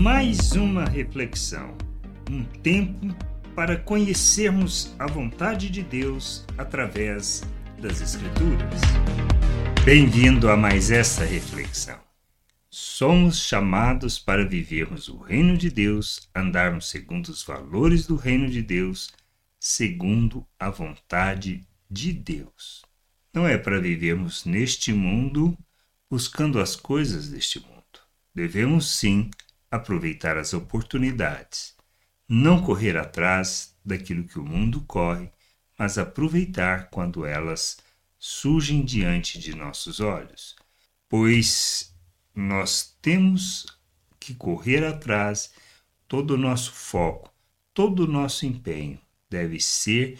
Mais uma reflexão, um tempo para conhecermos a vontade de Deus através das Escrituras. Bem-vindo a mais essa reflexão. Somos chamados para vivermos o reino de Deus, andarmos segundo os valores do reino de Deus, segundo a vontade de Deus. Não é para vivermos neste mundo buscando as coisas deste mundo. Devemos sim aproveitar as oportunidades, não correr atrás daquilo que o mundo corre, mas aproveitar quando elas surgem diante de nossos olhos, pois nós temos que correr atrás, todo o nosso foco, todo o nosso empenho deve ser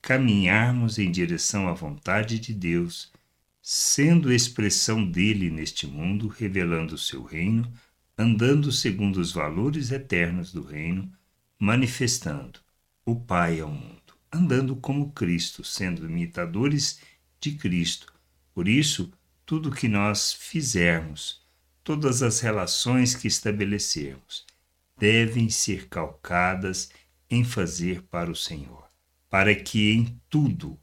caminharmos em direção à vontade de Deus, sendo expressão dele neste mundo, revelando o seu reino andando segundo os valores eternos do reino, manifestando o Pai ao mundo, andando como Cristo, sendo imitadores de Cristo. Por isso, tudo que nós fizermos, todas as relações que estabelecermos, devem ser calcadas em fazer para o Senhor, para que em tudo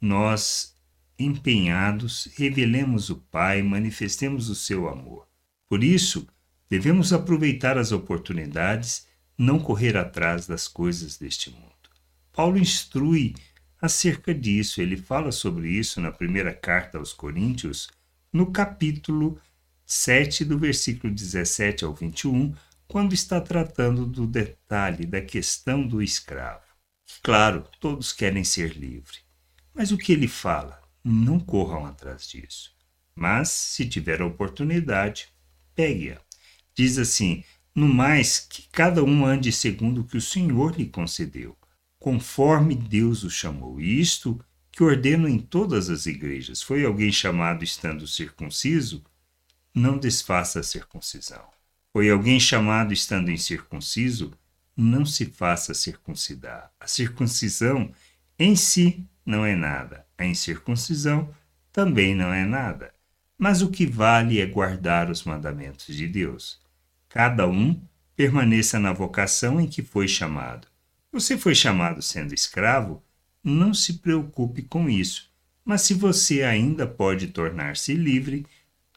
nós, empenhados, revelemos o Pai, manifestemos o seu amor. Por isso, Devemos aproveitar as oportunidades, não correr atrás das coisas deste mundo. Paulo instrui acerca disso, ele fala sobre isso na primeira carta aos Coríntios, no capítulo 7, do versículo 17 ao 21, quando está tratando do detalhe da questão do escravo. Claro, todos querem ser livres, mas o que ele fala? Não corram atrás disso. Mas, se tiver a oportunidade, pegue-a. Diz assim: No mais, que cada um ande segundo o que o Senhor lhe concedeu, conforme Deus o chamou. Isto que ordeno em todas as igrejas. Foi alguém chamado estando circunciso? Não desfaça a circuncisão. Foi alguém chamado estando incircunciso? Não se faça circuncidar. A circuncisão em si não é nada, a incircuncisão também não é nada. Mas o que vale é guardar os mandamentos de Deus cada um permaneça na vocação em que foi chamado. Você foi chamado sendo escravo? Não se preocupe com isso, mas se você ainda pode tornar-se livre,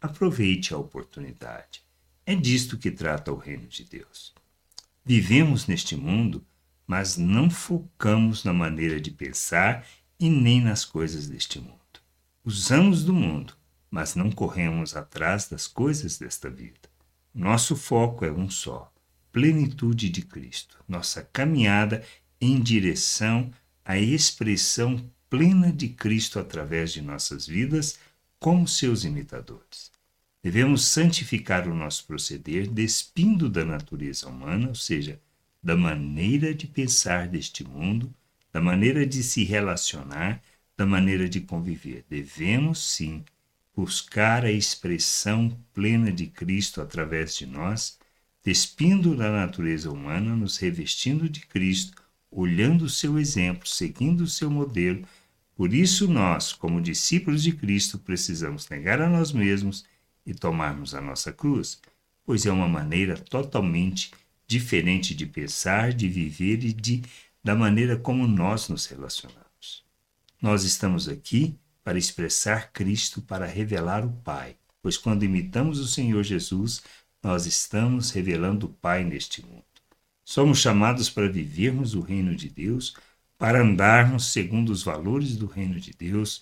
aproveite a oportunidade. É disto que trata o reino de Deus. Vivemos neste mundo, mas não focamos na maneira de pensar e nem nas coisas deste mundo. Usamos do mundo, mas não corremos atrás das coisas desta vida. Nosso foco é um só: plenitude de Cristo. Nossa caminhada em direção à expressão plena de Cristo através de nossas vidas, como seus imitadores. Devemos santificar o nosso proceder, despindo da natureza humana, ou seja, da maneira de pensar deste mundo, da maneira de se relacionar, da maneira de conviver. Devemos, sim, buscar a expressão plena de Cristo através de nós, despindo da natureza humana, nos revestindo de Cristo, olhando o seu exemplo, seguindo o seu modelo. Por isso, nós, como discípulos de Cristo, precisamos negar a nós mesmos e tomarmos a nossa cruz, pois é uma maneira totalmente diferente de pensar, de viver e de da maneira como nós nos relacionamos. Nós estamos aqui para expressar Cristo, para revelar o Pai. Pois quando imitamos o Senhor Jesus, nós estamos revelando o Pai neste mundo. Somos chamados para vivermos o reino de Deus, para andarmos segundo os valores do reino de Deus,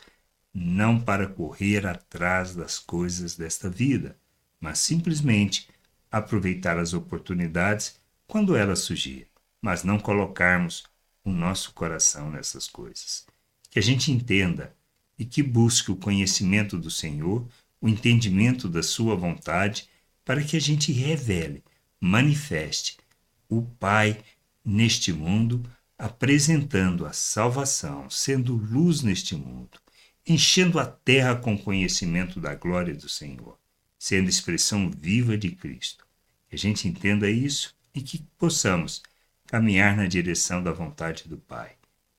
não para correr atrás das coisas desta vida, mas simplesmente aproveitar as oportunidades quando elas surgirem, mas não colocarmos o nosso coração nessas coisas. Que a gente entenda e que busque o conhecimento do Senhor, o entendimento da Sua vontade, para que a gente revele, manifeste o Pai neste mundo, apresentando a salvação, sendo luz neste mundo, enchendo a terra com conhecimento da glória do Senhor, sendo expressão viva de Cristo. Que a gente entenda isso e que possamos caminhar na direção da vontade do Pai